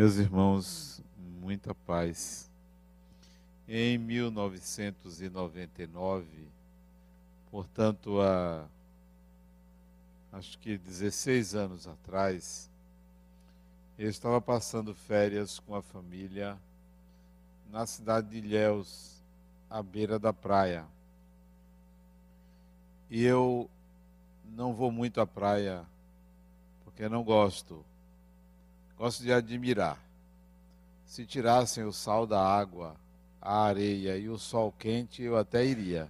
Meus irmãos, muita paz. Em 1999, portanto, há acho que 16 anos atrás, eu estava passando férias com a família na cidade de Ilhéus, à beira da praia. E eu não vou muito à praia porque não gosto Gosto de admirar. Se tirassem o sal da água, a areia e o sol quente, eu até iria.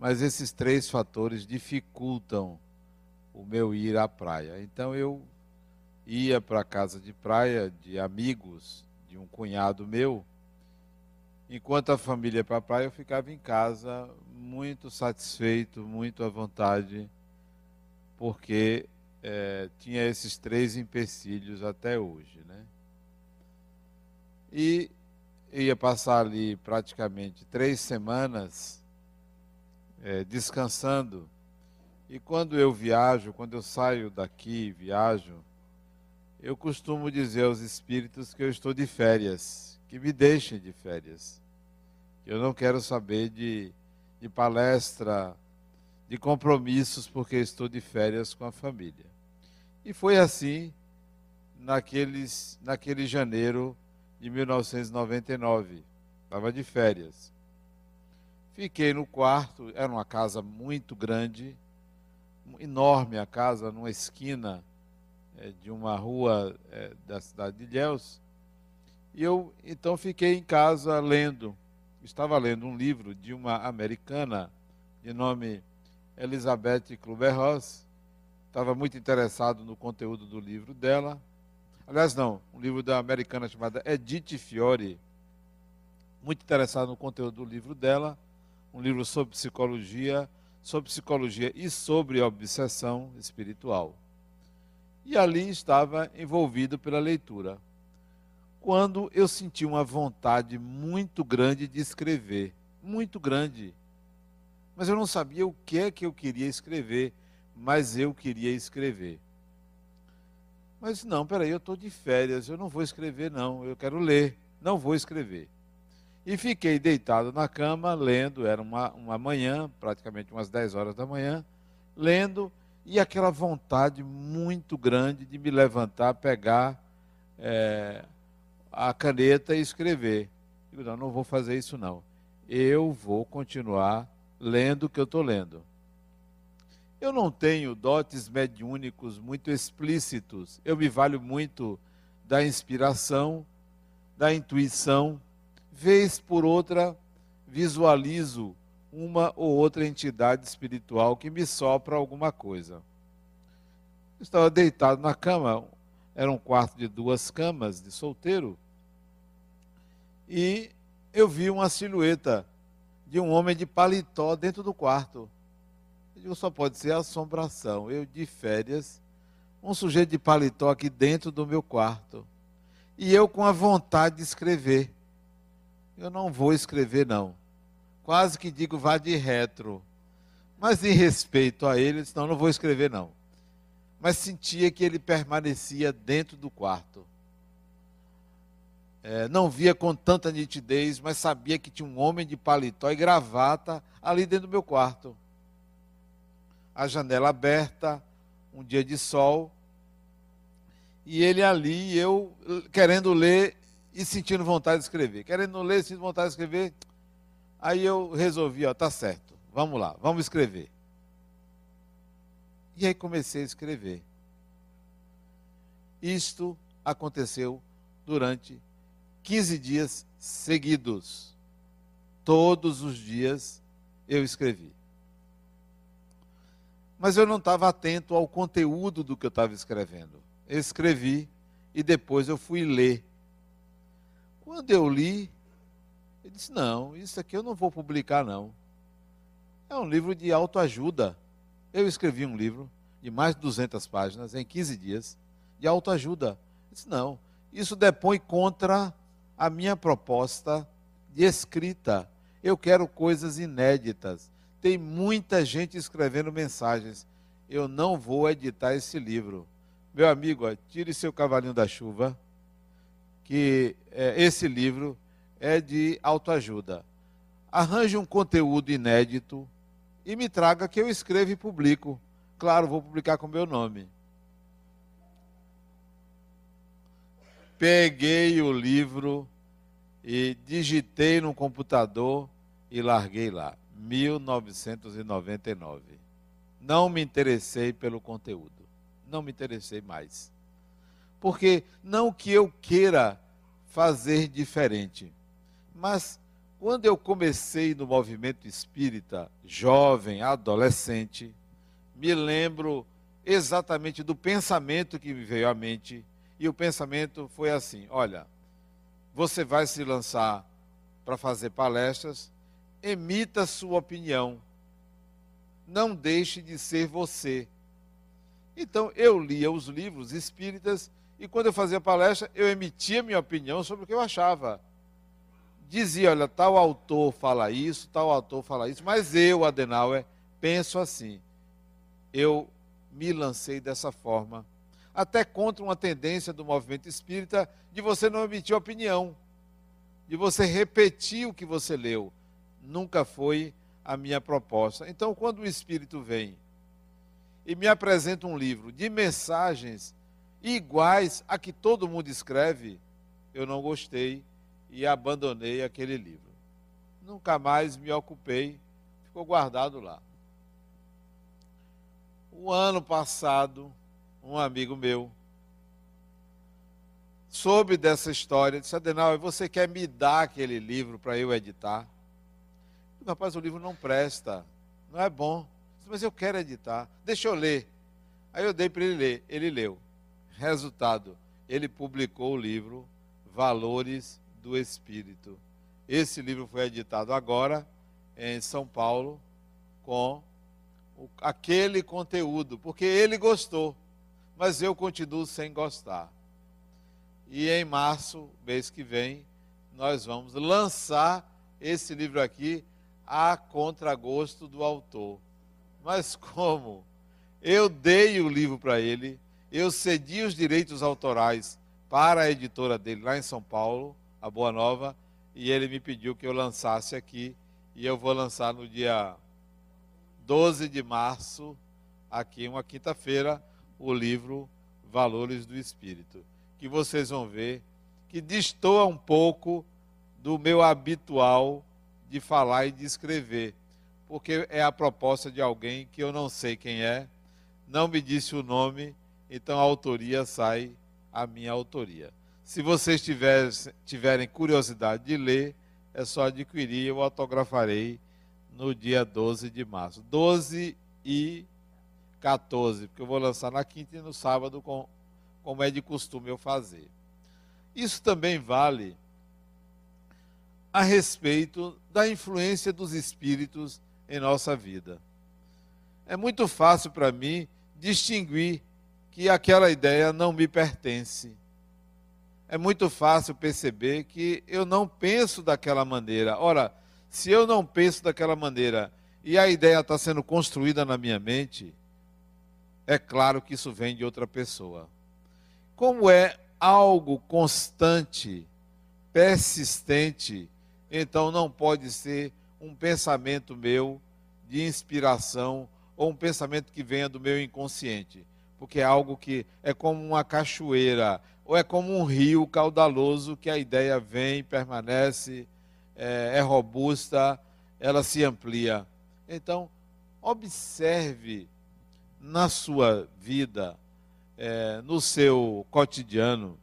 Mas esses três fatores dificultam o meu ir à praia. Então eu ia para a casa de praia de amigos de um cunhado meu. Enquanto a família ia para a praia, eu ficava em casa muito satisfeito, muito à vontade, porque é, tinha esses três empecilhos até hoje. Né? E ia passar ali praticamente três semanas é, descansando. E quando eu viajo, quando eu saio daqui viajo, eu costumo dizer aos espíritos que eu estou de férias, que me deixem de férias. Eu não quero saber de, de palestra, de compromissos, porque estou de férias com a família. E foi assim naqueles, naquele janeiro de 1999. Estava de férias. Fiquei no quarto, era uma casa muito grande, enorme a casa, numa esquina é, de uma rua é, da cidade de Ilhéus. E eu então fiquei em casa lendo. Estava lendo um livro de uma americana de nome Elizabeth Kluber-Ross, estava muito interessado no conteúdo do livro dela. Aliás, não, um livro da americana chamada Edith Fiore, muito interessado no conteúdo do livro dela, um livro sobre psicologia, sobre psicologia e sobre obsessão espiritual. E ali estava envolvido pela leitura. Quando eu senti uma vontade muito grande de escrever, muito grande. Mas eu não sabia o que é que eu queria escrever mas eu queria escrever. Mas não, peraí, eu estou de férias, eu não vou escrever, não, eu quero ler, não vou escrever. E fiquei deitado na cama, lendo, era uma, uma manhã, praticamente umas 10 horas da manhã, lendo, e aquela vontade muito grande de me levantar, pegar é, a caneta e escrever. Digo, não, não vou fazer isso não. Eu vou continuar lendo o que eu estou lendo. Eu não tenho dotes mediúnicos muito explícitos. Eu me valho muito da inspiração, da intuição. Vez por outra, visualizo uma ou outra entidade espiritual que me sopra alguma coisa. Eu estava deitado na cama, era um quarto de duas camas de solteiro, e eu vi uma silhueta de um homem de paletó dentro do quarto. Eu digo, só pode ser assombração. Eu de férias, um sujeito de paletó aqui dentro do meu quarto. E eu com a vontade de escrever. Eu não vou escrever, não. Quase que digo, vá de retro. Mas em respeito a ele, eu disse, não, não vou escrever, não. Mas sentia que ele permanecia dentro do quarto. É, não via com tanta nitidez, mas sabia que tinha um homem de paletó e gravata ali dentro do meu quarto a janela aberta, um dia de sol, e ele ali, eu querendo ler e sentindo vontade de escrever. Querendo ler sentindo vontade de escrever. Aí eu resolvi, ó, tá certo, vamos lá, vamos escrever. E aí comecei a escrever. Isto aconteceu durante 15 dias seguidos. Todos os dias eu escrevi. Mas eu não estava atento ao conteúdo do que eu estava escrevendo. Eu escrevi e depois eu fui ler. Quando eu li, eu disse: Não, isso aqui eu não vou publicar, não. É um livro de autoajuda. Eu escrevi um livro de mais de 200 páginas em 15 dias de autoajuda. Eu disse: Não, isso depõe contra a minha proposta de escrita. Eu quero coisas inéditas. Tem muita gente escrevendo mensagens. Eu não vou editar esse livro. Meu amigo, tire seu cavalinho da chuva, que é, esse livro é de autoajuda. Arranje um conteúdo inédito e me traga que eu escrevo e publico. Claro, vou publicar com meu nome. Peguei o livro e digitei no computador e larguei lá. 1999. Não me interessei pelo conteúdo. Não me interessei mais. Porque não que eu queira fazer diferente, mas quando eu comecei no movimento espírita, jovem, adolescente, me lembro exatamente do pensamento que me veio à mente. E o pensamento foi assim: olha, você vai se lançar para fazer palestras, emita sua opinião. Não deixe de ser você. Então eu lia os livros espíritas e quando eu fazia palestra, eu emitia minha opinião sobre o que eu achava. Dizia, olha, tal autor fala isso, tal autor fala isso, mas eu, Adenauer, penso assim eu me lancei dessa forma. Até contra uma tendência do movimento espírita de você não emitir opinião, de você repetir o que você leu. Nunca foi a minha proposta. Então, quando o espírito vem e me apresenta um livro de mensagens iguais a que todo mundo escreve, eu não gostei e abandonei aquele livro. Nunca mais me ocupei, ficou guardado lá. O ano passado, um amigo meu soube dessa história, disse, Adenal, você quer me dar aquele livro para eu editar? Eu, Rapaz, o livro não presta, não é bom. Disse, Mas eu quero editar, deixa eu ler. Aí eu dei para ele ler, ele leu. Resultado, ele publicou o livro Valores do Espírito. Esse livro foi editado agora em São Paulo com aquele conteúdo, porque ele gostou, mas eu continuo sem gostar. E em março, mês que vem, nós vamos lançar esse livro aqui a contragosto do autor. Mas como? Eu dei o livro para ele, eu cedi os direitos autorais para a editora dele lá em São Paulo, a Boa Nova, e ele me pediu que eu lançasse aqui, e eu vou lançar no dia 12 de março, aqui uma quinta-feira, o livro Valores do Espírito, que vocês vão ver que destoa um pouco do meu habitual de falar e de escrever, porque é a proposta de alguém que eu não sei quem é, não me disse o nome, então a autoria sai a minha autoria. Se vocês tiverem, curiosidade de ler, é só adquirir, eu autografarei no dia 12 de março. 12 e 14, porque eu vou lançar na quinta e no sábado, com, como é de costume eu fazer. Isso também vale a respeito da influência dos espíritos em nossa vida. É muito fácil para mim distinguir que aquela ideia não me pertence. É muito fácil perceber que eu não penso daquela maneira. Ora, se eu não penso daquela maneira e a ideia está sendo construída na minha mente, é claro que isso vem de outra pessoa. Como é algo constante, persistente, então não pode ser um pensamento meu de inspiração ou um pensamento que venha do meu inconsciente, porque é algo que é como uma cachoeira ou é como um rio caudaloso que a ideia vem, permanece é, é robusta, ela se amplia. Então, observe na sua vida, é, no seu cotidiano,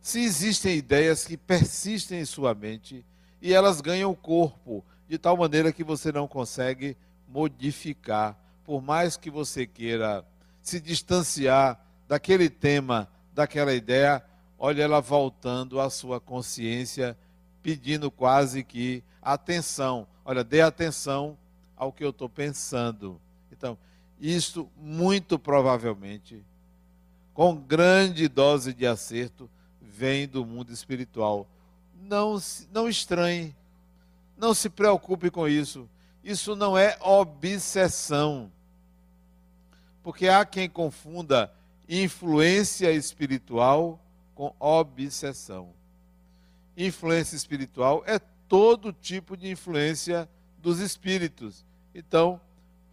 se existem ideias que persistem em sua mente e elas ganham corpo, de tal maneira que você não consegue modificar, por mais que você queira se distanciar daquele tema, daquela ideia, olha ela voltando à sua consciência pedindo quase que atenção. Olha, dê atenção ao que eu estou pensando. Então, isto muito provavelmente, com grande dose de acerto, vem do mundo espiritual. Não, não estranhe, não se preocupe com isso. Isso não é obsessão. Porque há quem confunda influência espiritual com obsessão. influência espiritual é todo tipo de influência dos espíritos. Então,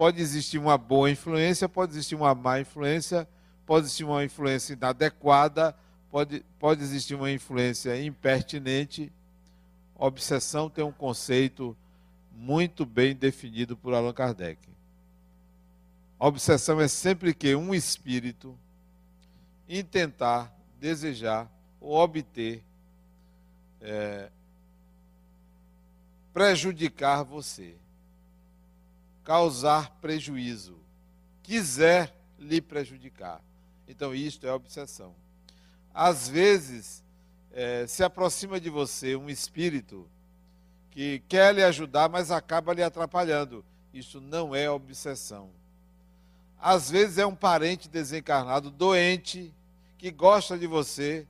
pode existir uma boa influência, pode existir uma má influência, pode existir uma influência inadequada, pode, pode existir uma influência impertinente. Obsessão tem um conceito muito bem definido por Allan Kardec. Obsessão é sempre que um espírito intentar, desejar ou obter é, prejudicar você, causar prejuízo, quiser lhe prejudicar. Então, isto é obsessão. Às vezes, é, se aproxima de você um espírito que quer lhe ajudar, mas acaba lhe atrapalhando. Isso não é obsessão. Às vezes é um parente desencarnado, doente, que gosta de você,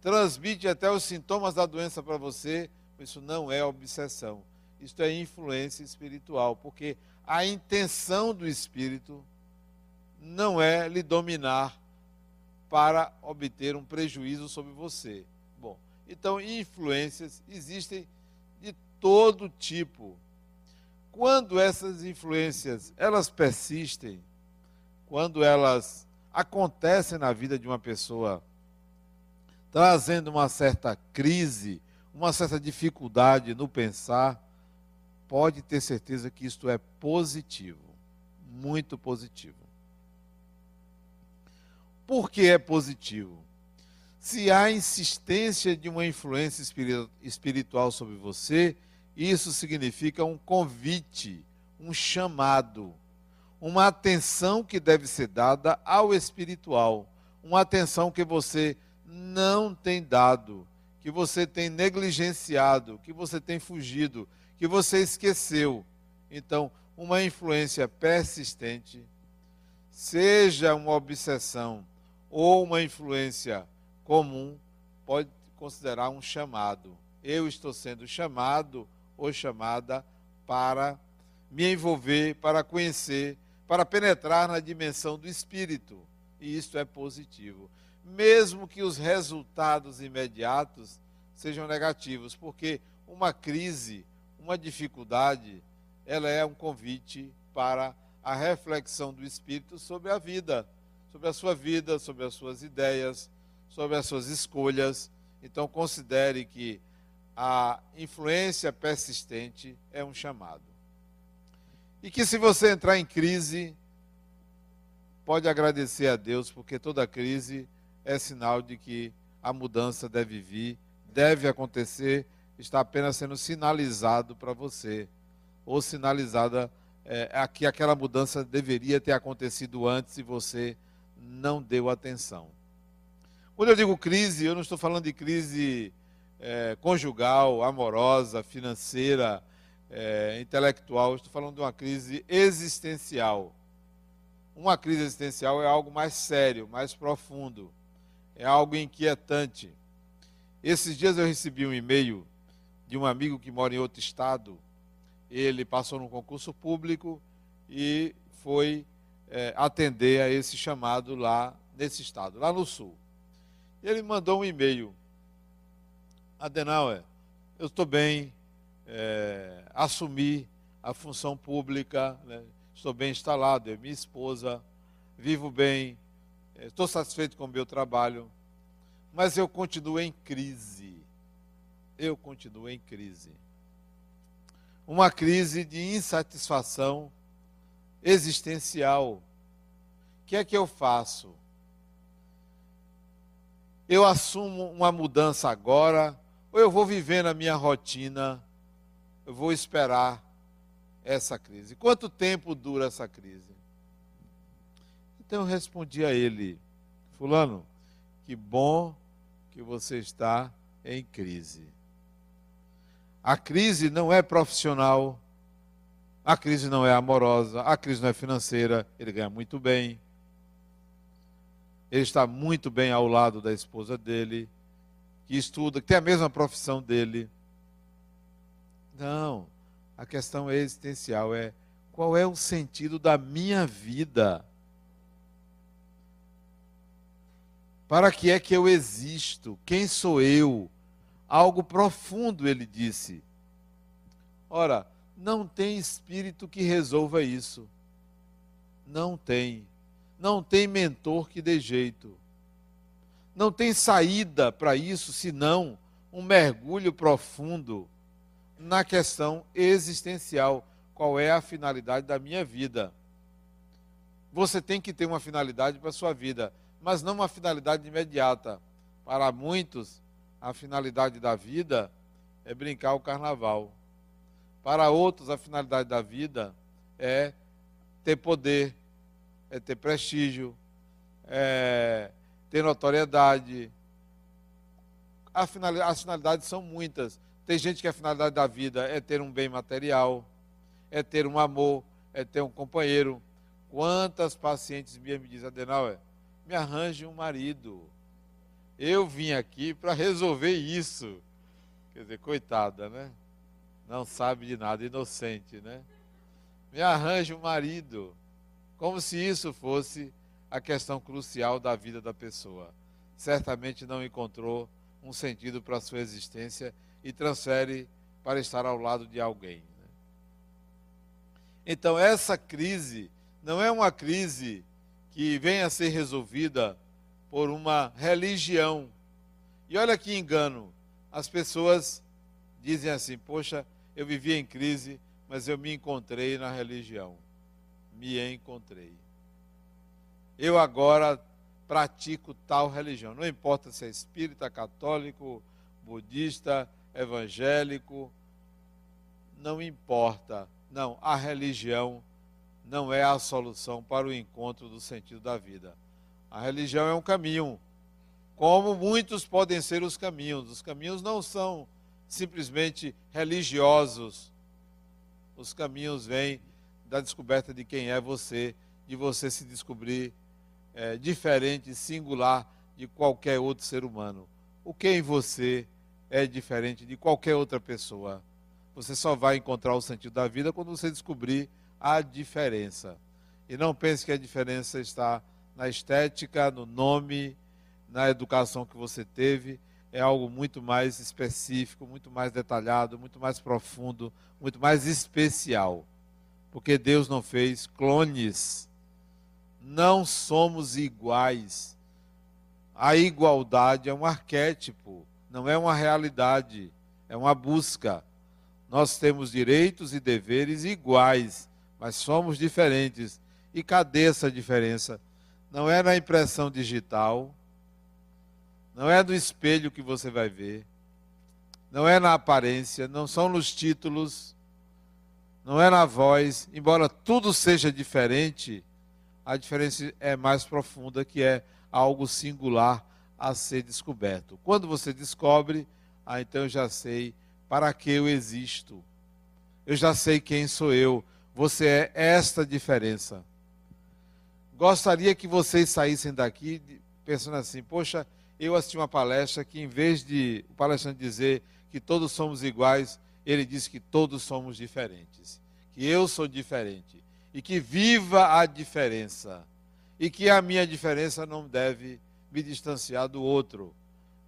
transmite até os sintomas da doença para você, isso não é obsessão. Isso é influência espiritual, porque a intenção do espírito não é lhe dominar para obter um prejuízo sobre você. Bom, então influências existem de todo tipo. Quando essas influências elas persistem, quando elas acontecem na vida de uma pessoa, trazendo uma certa crise, uma certa dificuldade no pensar, pode ter certeza que isto é positivo, muito positivo. Por que é positivo? Se há insistência de uma influência espiritual sobre você, isso significa um convite, um chamado, uma atenção que deve ser dada ao espiritual, uma atenção que você não tem dado, que você tem negligenciado, que você tem fugido, que você esqueceu. Então, uma influência persistente, seja uma obsessão ou uma influência comum, pode considerar um chamado. Eu estou sendo chamado ou chamada para me envolver, para conhecer, para penetrar na dimensão do espírito. E isto é positivo. Mesmo que os resultados imediatos sejam negativos, porque uma crise, uma dificuldade, ela é um convite para a reflexão do espírito sobre a vida sobre a sua vida, sobre as suas ideias, sobre as suas escolhas. Então, considere que a influência persistente é um chamado. E que se você entrar em crise, pode agradecer a Deus, porque toda crise é sinal de que a mudança deve vir, deve acontecer, está apenas sendo sinalizado para você, ou sinalizada é, que aquela mudança deveria ter acontecido antes e você não deu atenção. Quando eu digo crise, eu não estou falando de crise é, conjugal, amorosa, financeira, é, intelectual, estou falando de uma crise existencial. Uma crise existencial é algo mais sério, mais profundo, é algo inquietante. Esses dias eu recebi um e-mail de um amigo que mora em outro estado. Ele passou num concurso público e foi é, atender a esse chamado lá nesse estado, lá no sul. Ele mandou um e-mail. Adenauer, eu estou bem, é, assumi a função pública, né, estou bem instalado, é minha esposa, vivo bem, é, estou satisfeito com o meu trabalho, mas eu continuo em crise. Eu continuo em crise. Uma crise de insatisfação existencial. O que é que eu faço? Eu assumo uma mudança agora, ou eu vou viver na minha rotina, eu vou esperar essa crise. Quanto tempo dura essa crise? Então eu respondi a ele, Fulano, que bom que você está em crise. A crise não é profissional, a crise não é amorosa, a crise não é financeira, ele ganha muito bem. Ele está muito bem ao lado da esposa dele, que estuda, que tem a mesma profissão dele. Não, a questão é existencial, é qual é o sentido da minha vida? Para que é que eu existo? Quem sou eu? Algo profundo, ele disse. Ora, não tem espírito que resolva isso. Não tem. Não tem mentor que dê jeito. Não tem saída para isso senão um mergulho profundo na questão existencial. Qual é a finalidade da minha vida? Você tem que ter uma finalidade para a sua vida, mas não uma finalidade imediata. Para muitos, a finalidade da vida é brincar o carnaval. Para outros, a finalidade da vida é ter poder, é ter prestígio, é ter notoriedade. As finalidades são muitas. Tem gente que a finalidade da vida é ter um bem material, é ter um amor, é ter um companheiro. Quantas pacientes me dizem, Adenauer, me arranje um marido. Eu vim aqui para resolver isso. Quer dizer, coitada, né? Não sabe de nada, inocente, né? Me arranje um marido. Como se isso fosse a questão crucial da vida da pessoa. Certamente não encontrou um sentido para a sua existência e transfere para estar ao lado de alguém. Né? Então, essa crise não é uma crise que venha a ser resolvida por uma religião. E olha que engano, as pessoas dizem assim: Poxa, eu vivia em crise, mas eu me encontrei na religião. Me encontrei. Eu agora pratico tal religião. Não importa se é espírita, católico, budista, evangélico, não importa. Não, a religião não é a solução para o encontro do sentido da vida. A religião é um caminho, como muitos podem ser os caminhos. Os caminhos não são simplesmente religiosos. Os caminhos vêm da descoberta de quem é você, de você se descobrir é, diferente, singular de qualquer outro ser humano. O que em você é diferente de qualquer outra pessoa. Você só vai encontrar o sentido da vida quando você descobrir a diferença. E não pense que a diferença está na estética, no nome, na educação que você teve. É algo muito mais específico, muito mais detalhado, muito mais profundo, muito mais especial. Porque Deus não fez clones. Não somos iguais. A igualdade é um arquétipo, não é uma realidade, é uma busca. Nós temos direitos e deveres iguais, mas somos diferentes. E cadê essa diferença? Não é na impressão digital, não é no espelho que você vai ver, não é na aparência, não são nos títulos, não é na voz, embora tudo seja diferente, a diferença é mais profunda, que é algo singular a ser descoberto. Quando você descobre, ah, então eu já sei para que eu existo. Eu já sei quem sou eu. Você é esta diferença. Gostaria que vocês saíssem daqui pensando assim: poxa, eu assisti uma palestra que, em vez de o palestrante dizer que todos somos iguais, ele disse que todos somos diferentes. Que eu sou diferente. E que viva a diferença. E que a minha diferença não deve me distanciar do outro.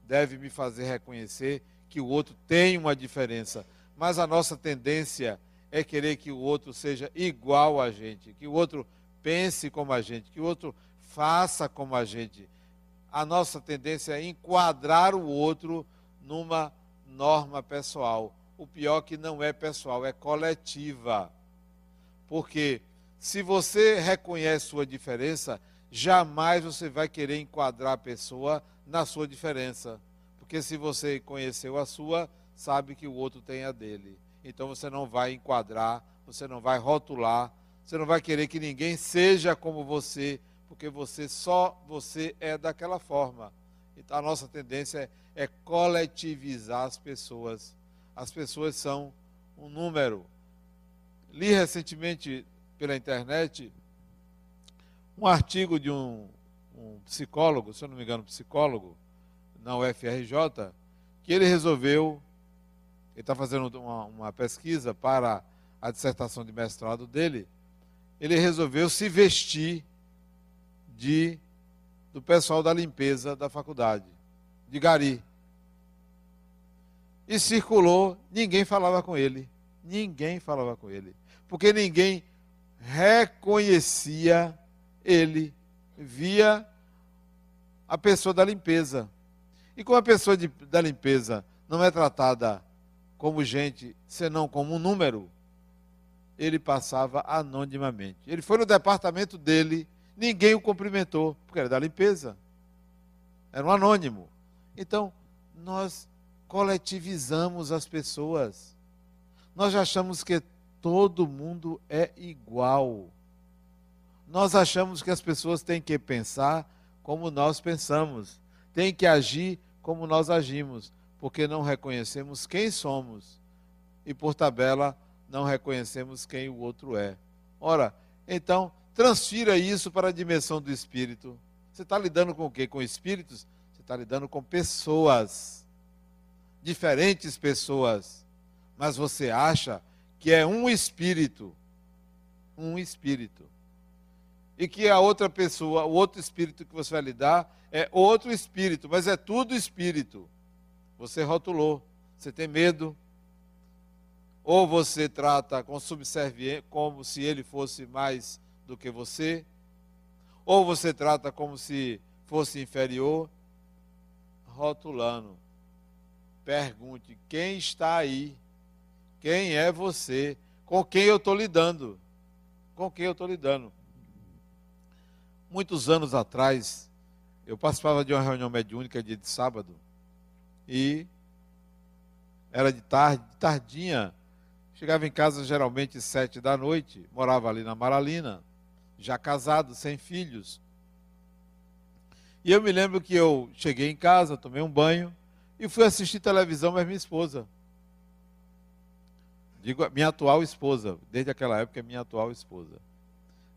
Deve me fazer reconhecer que o outro tem uma diferença. Mas a nossa tendência é querer que o outro seja igual a gente, que o outro pense como a gente, que o outro faça como a gente. A nossa tendência é enquadrar o outro numa norma pessoal. O pior que não é pessoal, é coletiva. Porque se você reconhece sua diferença, jamais você vai querer enquadrar a pessoa na sua diferença. Porque se você conheceu a sua, sabe que o outro tem a dele. Então você não vai enquadrar, você não vai rotular, você não vai querer que ninguém seja como você, porque você só você é daquela forma. Então a nossa tendência é, é coletivizar as pessoas. As pessoas são um número. Li recentemente pela internet um artigo de um, um psicólogo, se eu não me engano, psicólogo, na UFRJ, que ele resolveu, ele está fazendo uma, uma pesquisa para a dissertação de mestrado dele, ele resolveu se vestir de do pessoal da limpeza da faculdade, de gari. e circulou, ninguém falava com ele. Ninguém falava com ele. Porque ninguém reconhecia ele, via a pessoa da limpeza. E como a pessoa de, da limpeza não é tratada como gente, senão como um número, ele passava anonimamente. Ele foi no departamento dele, ninguém o cumprimentou, porque era da limpeza. Era um anônimo. Então, nós coletivizamos as pessoas. Nós achamos que todo mundo é igual. Nós achamos que as pessoas têm que pensar como nós pensamos, têm que agir como nós agimos, porque não reconhecemos quem somos e, por tabela, não reconhecemos quem o outro é. Ora, então, transfira isso para a dimensão do espírito. Você está lidando com o quê? Com espíritos? Você está lidando com pessoas. Diferentes pessoas. Mas você acha que é um espírito. Um espírito. E que a outra pessoa, o outro espírito que você vai lidar, é outro espírito, mas é tudo espírito. Você rotulou. Você tem medo, ou você trata com subserviente, como se ele fosse mais do que você, ou você trata como se fosse inferior, rotulando. Pergunte: quem está aí? Quem é você? Com quem eu estou lidando? Com quem eu estou lidando? Muitos anos atrás, eu participava de uma reunião mediúnica dia de sábado e era de tarde, tardinha, Chegava em casa geralmente sete da noite, morava ali na Maralina, já casado, sem filhos. E eu me lembro que eu cheguei em casa, tomei um banho e fui assistir televisão, mas minha esposa. Digo, minha atual esposa, desde aquela época é minha atual esposa.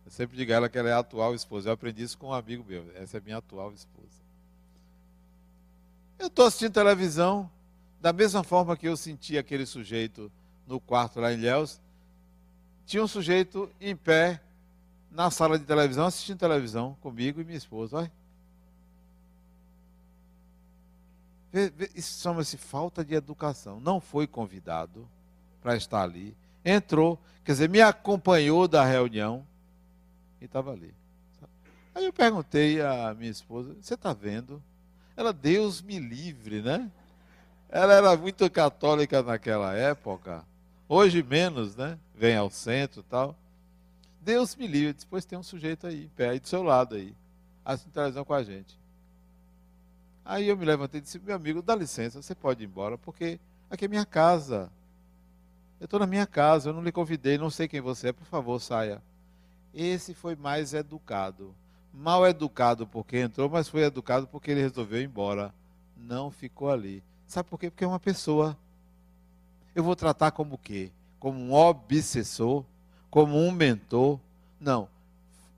Eu sempre digo a ela que ela é a atual esposa. Eu aprendi isso com um amigo meu. Essa é minha atual esposa. Eu estou assistindo televisão, da mesma forma que eu senti aquele sujeito no quarto lá em Ilhéus, tinha um sujeito em pé na sala de televisão, assistindo televisão comigo e minha esposa. Olha. Isso chama-se falta de educação. Não foi convidado para estar ali. Entrou, quer dizer, me acompanhou da reunião e estava ali. Aí eu perguntei à minha esposa: Você está vendo? Ela, Deus me livre, né? Ela era muito católica naquela época. Hoje menos, né? Vem ao centro e tal. Deus me livre. Depois tem um sujeito aí, pé, aí do seu lado aí, assistindo televisão com a gente. Aí eu me levantei e disse, meu amigo, dá licença, você pode ir embora, porque aqui é minha casa. Eu estou na minha casa, eu não lhe convidei, não sei quem você é, por favor, saia. Esse foi mais educado. Mal educado porque entrou, mas foi educado porque ele resolveu ir embora. Não ficou ali. Sabe por quê? Porque é uma pessoa eu vou tratar como o quê? Como um obsessor? Como um mentor? Não.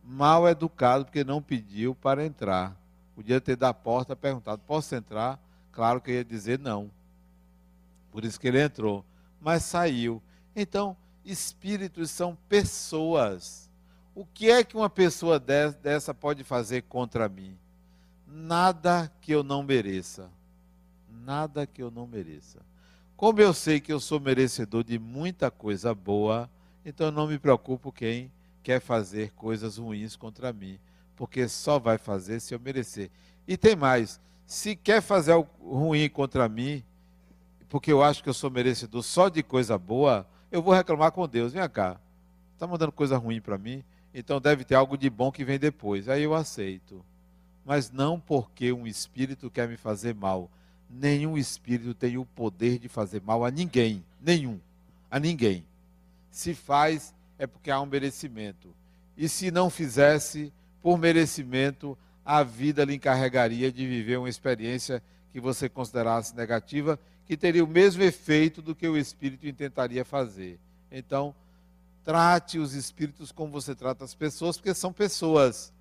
Mal educado, porque não pediu para entrar. Podia ter da porta perguntado: posso entrar? Claro que ia dizer não. Por isso que ele entrou. Mas saiu. Então, espíritos são pessoas. O que é que uma pessoa dessa pode fazer contra mim? Nada que eu não mereça. Nada que eu não mereça. Como eu sei que eu sou merecedor de muita coisa boa, então não me preocupo quem quer fazer coisas ruins contra mim, porque só vai fazer se eu merecer. E tem mais: se quer fazer algo ruim contra mim, porque eu acho que eu sou merecedor só de coisa boa, eu vou reclamar com Deus. Vem cá, está mandando coisa ruim para mim, então deve ter algo de bom que vem depois. Aí eu aceito. Mas não porque um espírito quer me fazer mal nenhum espírito tem o poder de fazer mal a ninguém, nenhum, a ninguém. Se faz é porque há um merecimento. E se não fizesse por merecimento, a vida lhe encarregaria de viver uma experiência que você considerasse negativa, que teria o mesmo efeito do que o espírito intentaria fazer. Então, trate os espíritos como você trata as pessoas, porque são pessoas,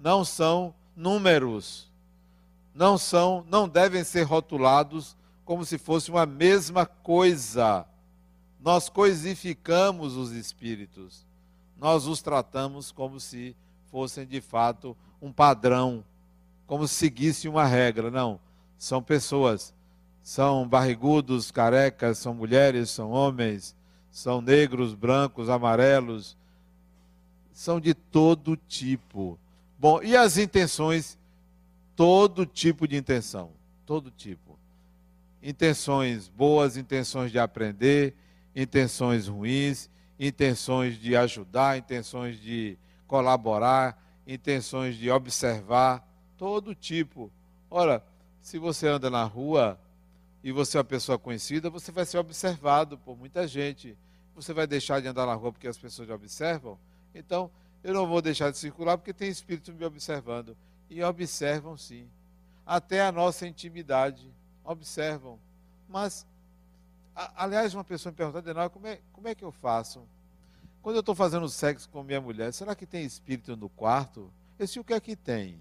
não são números não são, não devem ser rotulados como se fosse uma mesma coisa. Nós coisificamos os espíritos. Nós os tratamos como se fossem de fato um padrão, como se seguissem uma regra. Não, são pessoas. São barrigudos, carecas, são mulheres, são homens, são negros, brancos, amarelos, são de todo tipo. Bom, e as intenções? Todo tipo de intenção, todo tipo. Intenções boas, intenções de aprender, intenções ruins, intenções de ajudar, intenções de colaborar, intenções de observar, todo tipo. Ora, se você anda na rua e você é uma pessoa conhecida, você vai ser observado por muita gente. Você vai deixar de andar na rua porque as pessoas te observam? Então, eu não vou deixar de circular porque tem espírito me observando. E observam sim. Até a nossa intimidade. Observam. Mas, a, aliás, uma pessoa me perguntou, como é, como é que eu faço? Quando eu estou fazendo sexo com minha mulher, será que tem espírito no quarto? Esse o que é que tem?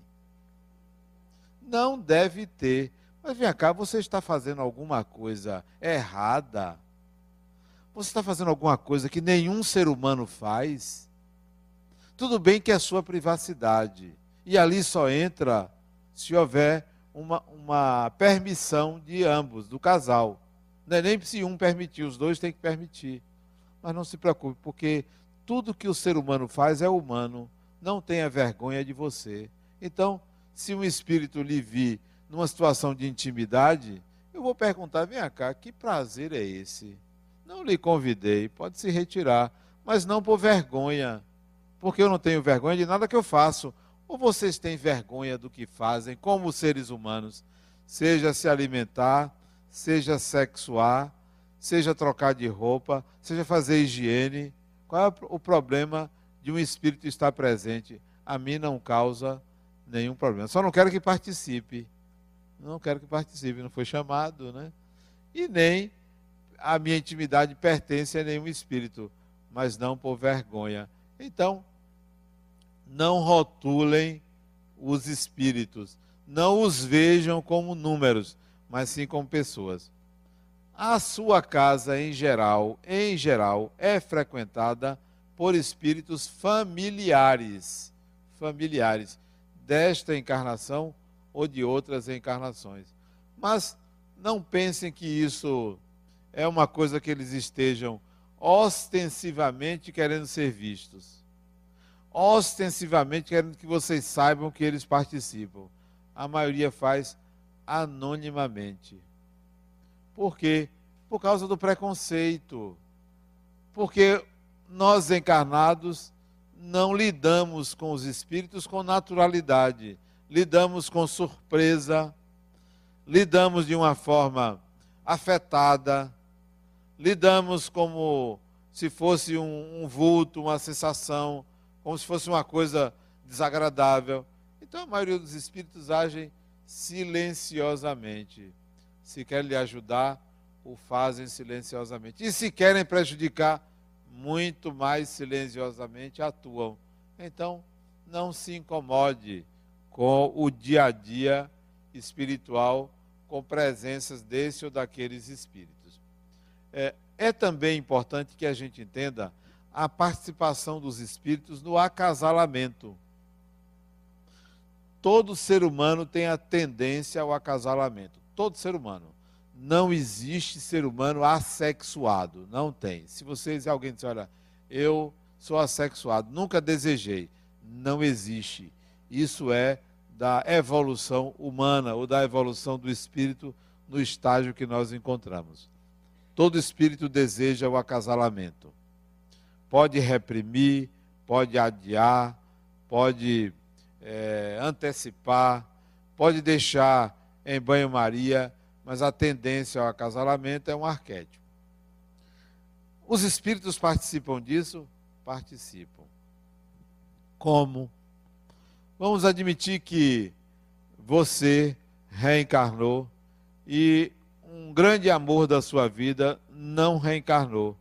Não deve ter. Mas vem cá, você está fazendo alguma coisa errada? Você está fazendo alguma coisa que nenhum ser humano faz? Tudo bem que é sua privacidade. E ali só entra se houver uma, uma permissão de ambos, do casal. É nem se um permitir, os dois têm que permitir. Mas não se preocupe, porque tudo que o ser humano faz é humano. Não tenha vergonha de você. Então, se um espírito lhe vir numa situação de intimidade, eu vou perguntar: vem cá, que prazer é esse? Não lhe convidei, pode se retirar, mas não por vergonha, porque eu não tenho vergonha de nada que eu faço. Ou vocês têm vergonha do que fazem, como seres humanos, seja se alimentar, seja sexuar, seja trocar de roupa, seja fazer higiene. Qual é o problema de um espírito estar presente? A mim não causa nenhum problema. Só não quero que participe. Não quero que participe, não foi chamado, né? E nem a minha intimidade pertence a nenhum espírito, mas não por vergonha. Então, não rotulem os espíritos, não os vejam como números, mas sim como pessoas. A sua casa em geral, em geral, é frequentada por espíritos familiares, familiares desta encarnação ou de outras encarnações. Mas não pensem que isso é uma coisa que eles estejam ostensivamente querendo ser vistos. Ostensivamente querendo que vocês saibam que eles participam. A maioria faz anonimamente. Por quê? Por causa do preconceito. Porque nós encarnados não lidamos com os espíritos com naturalidade, lidamos com surpresa, lidamos de uma forma afetada, lidamos como se fosse um, um vulto, uma sensação, como se fosse uma coisa desagradável. Então a maioria dos espíritos agem silenciosamente se querem lhe ajudar, o fazem silenciosamente. E se querem prejudicar, muito mais silenciosamente atuam. Então, não se incomode com o dia a dia espiritual, com presenças desse ou daqueles espíritos. É, é também importante que a gente entenda a participação dos espíritos no acasalamento. Todo ser humano tem a tendência ao acasalamento todo ser humano. Não existe ser humano assexuado. Não tem. Se vocês, alguém disser, olha, eu sou assexuado, nunca desejei. Não existe. Isso é da evolução humana ou da evolução do espírito no estágio que nós encontramos. Todo espírito deseja o acasalamento. Pode reprimir, pode adiar, pode é, antecipar, pode deixar em banho-maria, mas a tendência ao acasalamento é um arquétipo. Os espíritos participam disso? Participam. Como? Vamos admitir que você reencarnou e um grande amor da sua vida não reencarnou.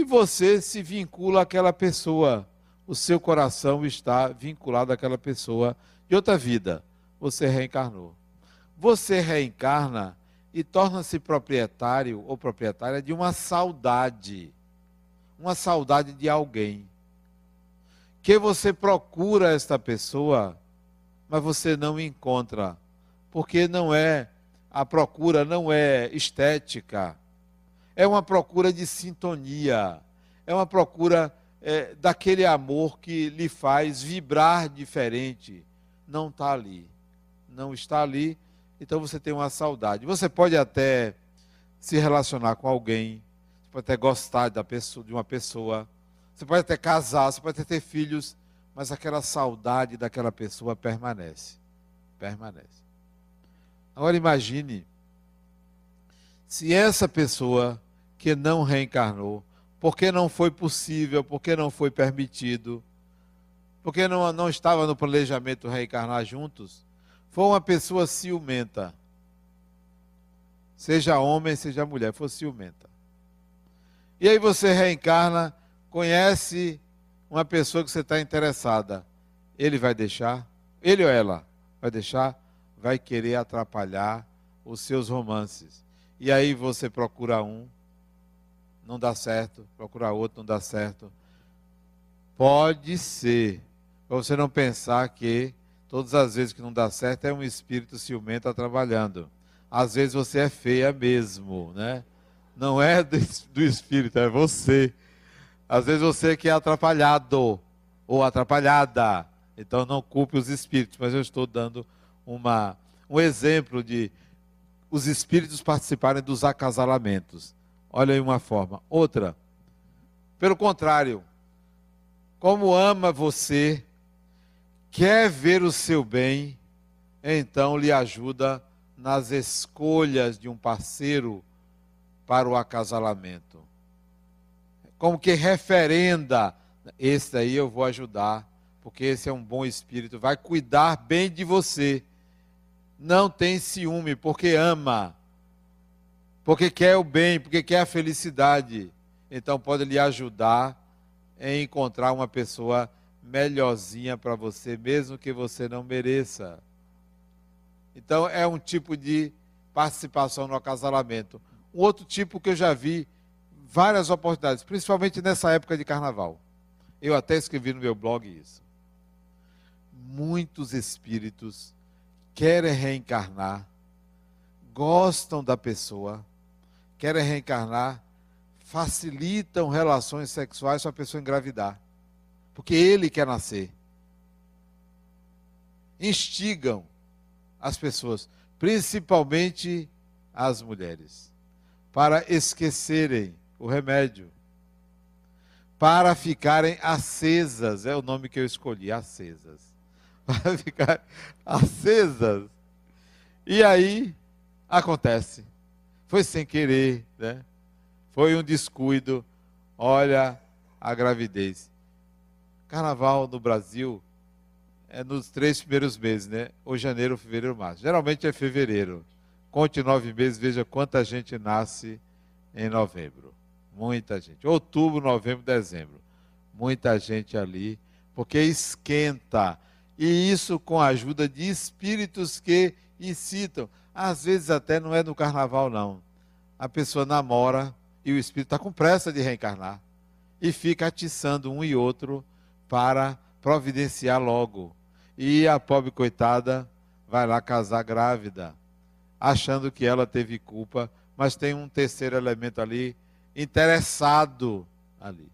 E você se vincula àquela pessoa. O seu coração está vinculado àquela pessoa de outra vida. Você reencarnou você reencarna e torna-se proprietário ou proprietária de uma saudade, uma saudade de alguém. Que você procura esta pessoa, mas você não encontra, porque não é a procura não é estética, é uma procura de sintonia, é uma procura é, daquele amor que lhe faz vibrar diferente. Não está ali. Não está ali, então você tem uma saudade. Você pode até se relacionar com alguém, você pode até gostar da pessoa, de uma pessoa, você pode até casar, você pode até ter filhos, mas aquela saudade daquela pessoa permanece. Permanece. Agora imagine se essa pessoa que não reencarnou, porque não foi possível, porque não foi permitido, porque não, não estava no planejamento reencarnar juntos, foi uma pessoa ciumenta. Seja homem, seja mulher, for ciumenta. E aí você reencarna, conhece uma pessoa que você está interessada. Ele vai deixar? Ele ou ela? Vai deixar? Vai querer atrapalhar os seus romances. E aí você procura um, não dá certo, procurar outro, não dá certo. Pode ser, para você não pensar que todas as vezes que não dá certo é um espírito ciumento trabalhando. Às vezes você é feia mesmo, né? Não é do, do espírito, é você. Às vezes você que é atrapalhado ou atrapalhada. Então não culpe os espíritos, mas eu estou dando uma, um exemplo de os espíritos participarem dos acasalamentos. Olha aí uma forma. Outra, pelo contrário, como ama você, quer ver o seu bem, então lhe ajuda nas escolhas de um parceiro para o acasalamento. Como que referenda, esse aí eu vou ajudar, porque esse é um bom espírito, vai cuidar bem de você. Não tem ciúme, porque ama porque quer o bem, porque quer a felicidade. Então pode lhe ajudar em encontrar uma pessoa melhorzinha para você, mesmo que você não mereça. Então é um tipo de participação no acasalamento. Um outro tipo que eu já vi várias oportunidades, principalmente nessa época de carnaval. Eu até escrevi no meu blog isso. Muitos espíritos querem reencarnar, gostam da pessoa, querem reencarnar, facilitam relações sexuais para a pessoa engravidar. Porque ele quer nascer. Instigam as pessoas, principalmente as mulheres, para esquecerem o remédio, para ficarem acesas, é o nome que eu escolhi, acesas. Para ficar acesas. E aí acontece foi sem querer, né? Foi um descuido. Olha a gravidez. Carnaval no Brasil é nos três primeiros meses, né? Ou janeiro, fevereiro, março. Geralmente é fevereiro. Conte nove meses, veja quanta gente nasce em novembro. Muita gente. Outubro, novembro, dezembro. Muita gente ali, porque esquenta. E isso com a ajuda de espíritos que incitam. Às vezes até não é no carnaval, não. A pessoa namora e o espírito está com pressa de reencarnar. E fica atiçando um e outro para providenciar logo. E a pobre coitada vai lá casar grávida, achando que ela teve culpa, mas tem um terceiro elemento ali interessado ali.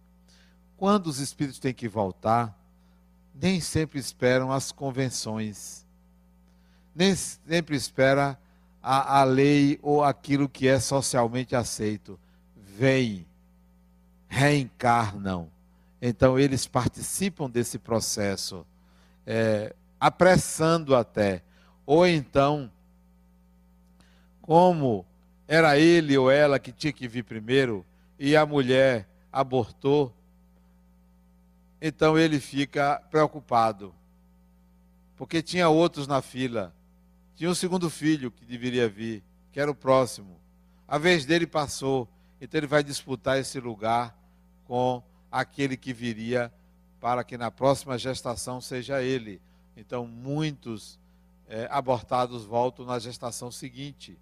Quando os espíritos têm que voltar, nem sempre esperam as convenções, nem sempre espera a, a lei ou aquilo que é socialmente aceito. Vêm, reencarnam. Então, eles participam desse processo, é, apressando até. Ou então, como era ele ou ela que tinha que vir primeiro e a mulher abortou, então ele fica preocupado, porque tinha outros na fila. Tinha um segundo filho que deveria vir, que era o próximo. A vez dele passou, então ele vai disputar esse lugar com aquele que viria para que na próxima gestação seja ele. Então, muitos é, abortados voltam na gestação seguinte.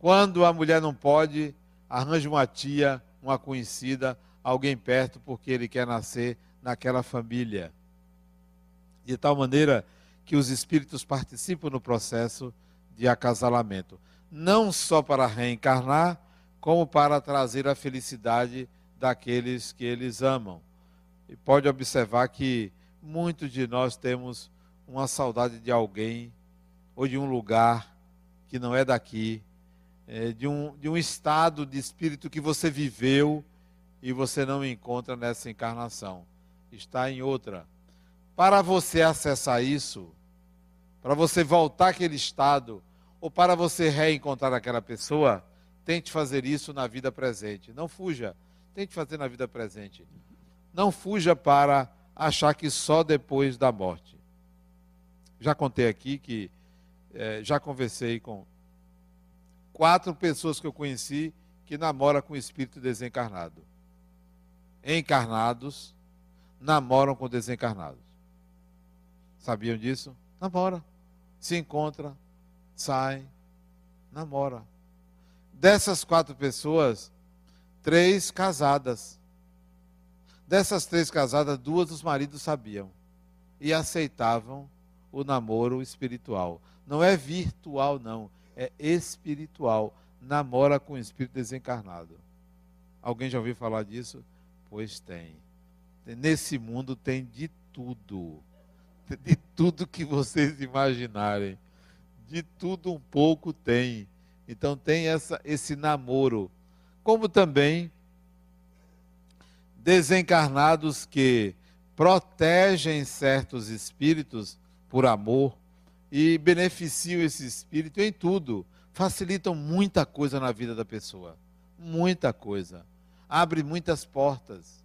Quando a mulher não pode, arranja uma tia, uma conhecida, alguém perto, porque ele quer nascer naquela família. De tal maneira que os espíritos participam no processo de acasalamento. não só para reencarnar, como para trazer a felicidade daqueles que eles amam. E pode observar que muitos de nós temos uma saudade de alguém ou de um lugar que não é daqui, é, de, um, de um estado de espírito que você viveu e você não encontra nessa encarnação. Está em outra. Para você acessar isso, para você voltar àquele estado, ou para você reencontrar aquela pessoa, tente fazer isso na vida presente. Não fuja, tente fazer na vida presente. Não fuja para achar que só depois da morte. Já contei aqui que é, já conversei com quatro pessoas que eu conheci que namoram com espírito desencarnado. Encarnados namoram com desencarnados. Sabiam disso? Namora. Se encontra, sai, namora. Dessas quatro pessoas, três casadas. Dessas três casadas, duas os maridos sabiam e aceitavam o namoro espiritual. Não é virtual, não, é espiritual. Namora com o espírito desencarnado. Alguém já ouviu falar disso? Pois tem. Nesse mundo tem de tudo. De tudo que vocês imaginarem de tudo um pouco tem. Então tem essa, esse namoro. Como também desencarnados que protegem certos espíritos por amor e beneficiam esse espírito em tudo. Facilitam muita coisa na vida da pessoa. Muita coisa. Abre muitas portas.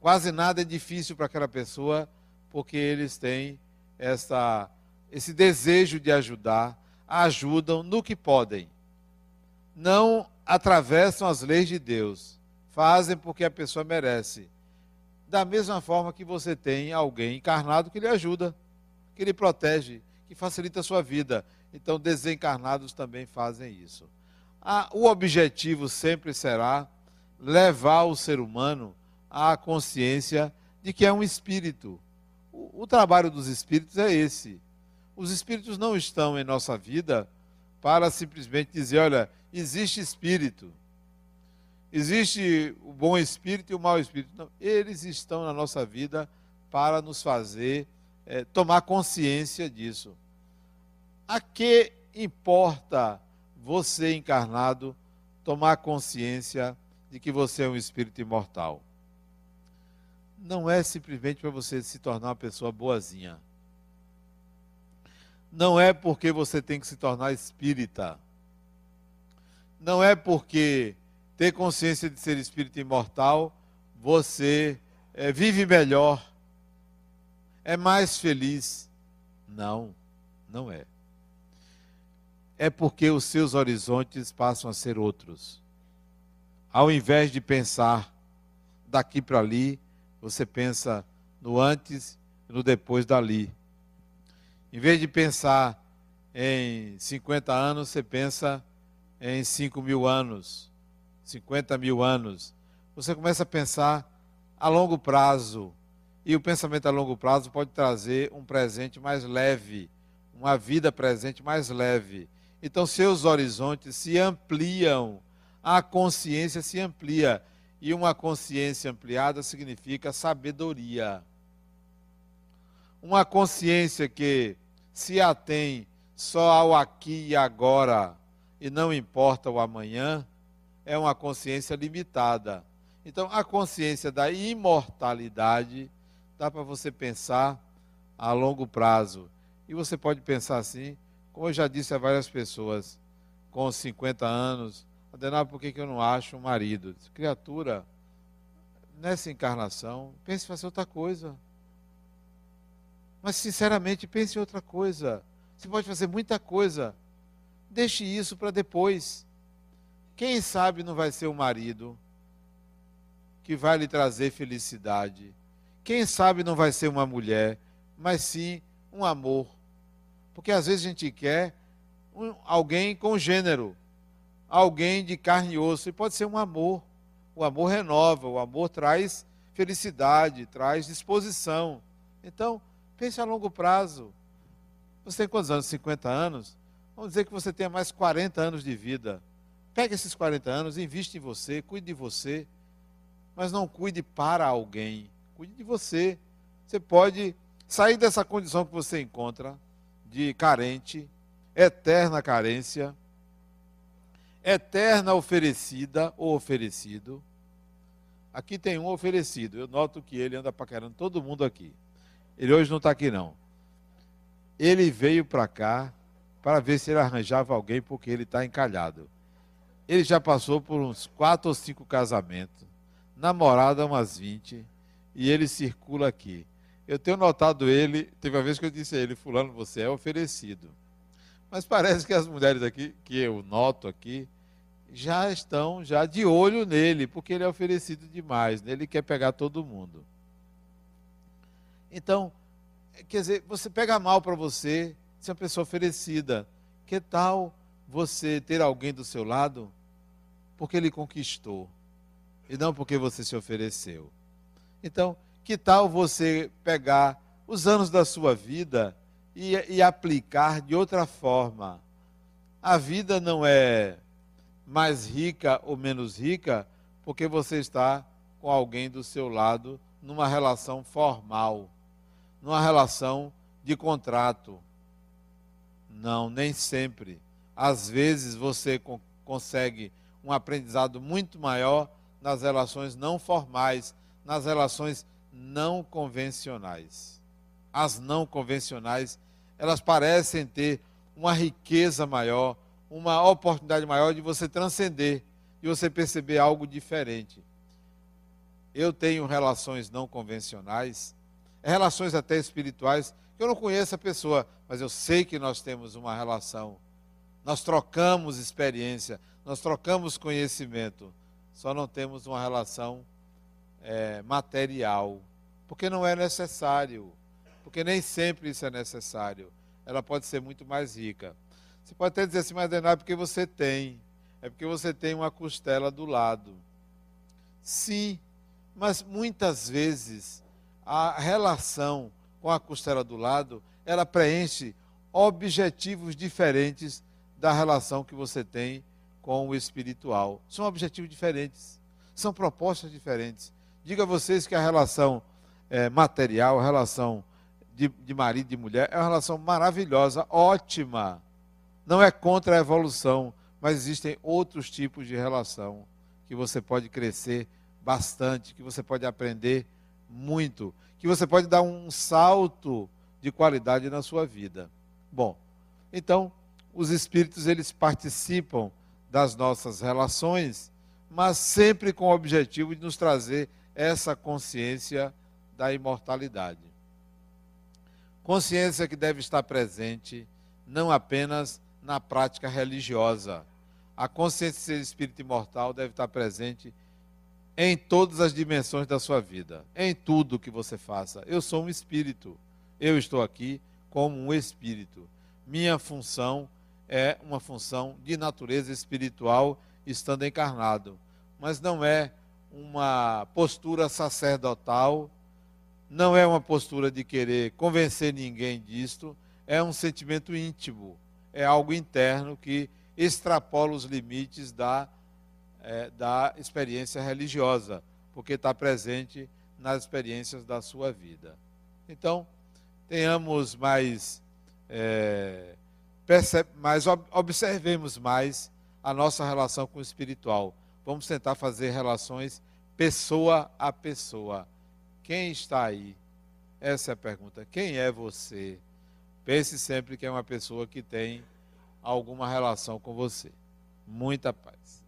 Quase nada é difícil para aquela pessoa, porque eles têm essa esse desejo de ajudar, ajudam no que podem. Não atravessam as leis de Deus. Fazem porque a pessoa merece. Da mesma forma que você tem alguém encarnado que lhe ajuda, que lhe protege, que facilita a sua vida. Então, desencarnados também fazem isso. Ah, o objetivo sempre será levar o ser humano à consciência de que é um espírito. O, trabalho dos espíritos é esse os espíritos não estão em nossa vida para simplesmente dizer, olha, existe espírito. Existe o bom espírito e o mau espírito. Não, eles estão na nossa vida para nos fazer é, tomar consciência disso. A que importa você encarnado tomar consciência de que você é um espírito imortal? Não é simplesmente para você se tornar uma pessoa boazinha não é porque você tem que se tornar espírita. Não é porque ter consciência de ser espírito imortal, você é, vive melhor, é mais feliz. Não, não é. É porque os seus horizontes passam a ser outros. Ao invés de pensar daqui para ali, você pensa no antes e no depois dali. Em vez de pensar em 50 anos, você pensa em 5 mil anos, 50 mil anos. Você começa a pensar a longo prazo. E o pensamento a longo prazo pode trazer um presente mais leve, uma vida presente mais leve. Então, seus horizontes se ampliam, a consciência se amplia. E uma consciência ampliada significa sabedoria uma consciência que se atém só ao aqui e agora e não importa o amanhã, é uma consciência limitada. Então, a consciência da imortalidade dá para você pensar a longo prazo. E você pode pensar assim, como eu já disse a várias pessoas, com 50 anos, Adenal, por que, que eu não acho um marido? Criatura, nessa encarnação, pense em fazer outra coisa. Mas, sinceramente, pense em outra coisa. Você pode fazer muita coisa. Deixe isso para depois. Quem sabe não vai ser o marido que vai lhe trazer felicidade. Quem sabe não vai ser uma mulher, mas sim um amor. Porque às vezes a gente quer um, alguém com gênero, alguém de carne e osso, e pode ser um amor. O amor renova, o amor traz felicidade, traz disposição. Então, Pense a longo prazo. Você tem quantos anos? 50 anos? Vamos dizer que você tenha mais 40 anos de vida. Pegue esses 40 anos, invista em você, cuide de você, mas não cuide para alguém. Cuide de você. Você pode sair dessa condição que você encontra de carente, eterna carência, eterna oferecida ou oferecido. Aqui tem um oferecido. Eu noto que ele anda paquerando todo mundo aqui. Ele hoje não está aqui, não. Ele veio para cá para ver se ele arranjava alguém, porque ele está encalhado. Ele já passou por uns quatro ou cinco casamentos, namorada umas 20, e ele circula aqui. Eu tenho notado ele, teve uma vez que eu disse a ele, fulano, você é oferecido. Mas parece que as mulheres aqui, que eu noto aqui, já estão já de olho nele, porque ele é oferecido demais, né? ele quer pegar todo mundo. Então, quer dizer, você pega mal para você ser uma pessoa oferecida. Que tal você ter alguém do seu lado porque ele conquistou e não porque você se ofereceu? Então, que tal você pegar os anos da sua vida e, e aplicar de outra forma? A vida não é mais rica ou menos rica porque você está com alguém do seu lado numa relação formal, numa relação de contrato. Não, nem sempre. Às vezes você co consegue um aprendizado muito maior nas relações não formais, nas relações não convencionais. As não convencionais, elas parecem ter uma riqueza maior, uma oportunidade maior de você transcender, de você perceber algo diferente. Eu tenho relações não convencionais, relações até espirituais, que eu não conheço a pessoa, mas eu sei que nós temos uma relação. Nós trocamos experiência, nós trocamos conhecimento, só não temos uma relação é, material, porque não é necessário, porque nem sempre isso é necessário. Ela pode ser muito mais rica. Você pode até dizer assim, mas não é porque você tem, é porque você tem uma costela do lado. Sim, mas muitas vezes a relação com a costela do lado, ela preenche objetivos diferentes da relação que você tem com o espiritual. São objetivos diferentes, são propostas diferentes. Diga a vocês que a relação é, material, a relação de, de marido e mulher, é uma relação maravilhosa, ótima. Não é contra a evolução, mas existem outros tipos de relação que você pode crescer bastante, que você pode aprender muito, que você pode dar um salto de qualidade na sua vida. Bom, então, os espíritos eles participam das nossas relações, mas sempre com o objetivo de nos trazer essa consciência da imortalidade. Consciência que deve estar presente não apenas na prática religiosa. A consciência de ser espírito imortal deve estar presente em todas as dimensões da sua vida, em tudo que você faça. Eu sou um espírito. Eu estou aqui como um espírito. Minha função é uma função de natureza espiritual estando encarnado, mas não é uma postura sacerdotal, não é uma postura de querer convencer ninguém disto, é um sentimento íntimo, é algo interno que extrapola os limites da, é, da experiência religiosa, porque está presente nas experiências da sua vida. Então, tenhamos mais, é, mais observemos mais a nossa relação com o espiritual. Vamos tentar fazer relações pessoa a pessoa. Quem está aí? Essa é a pergunta. Quem é você? Pense sempre que é uma pessoa que tem alguma relação com você. Muita paz.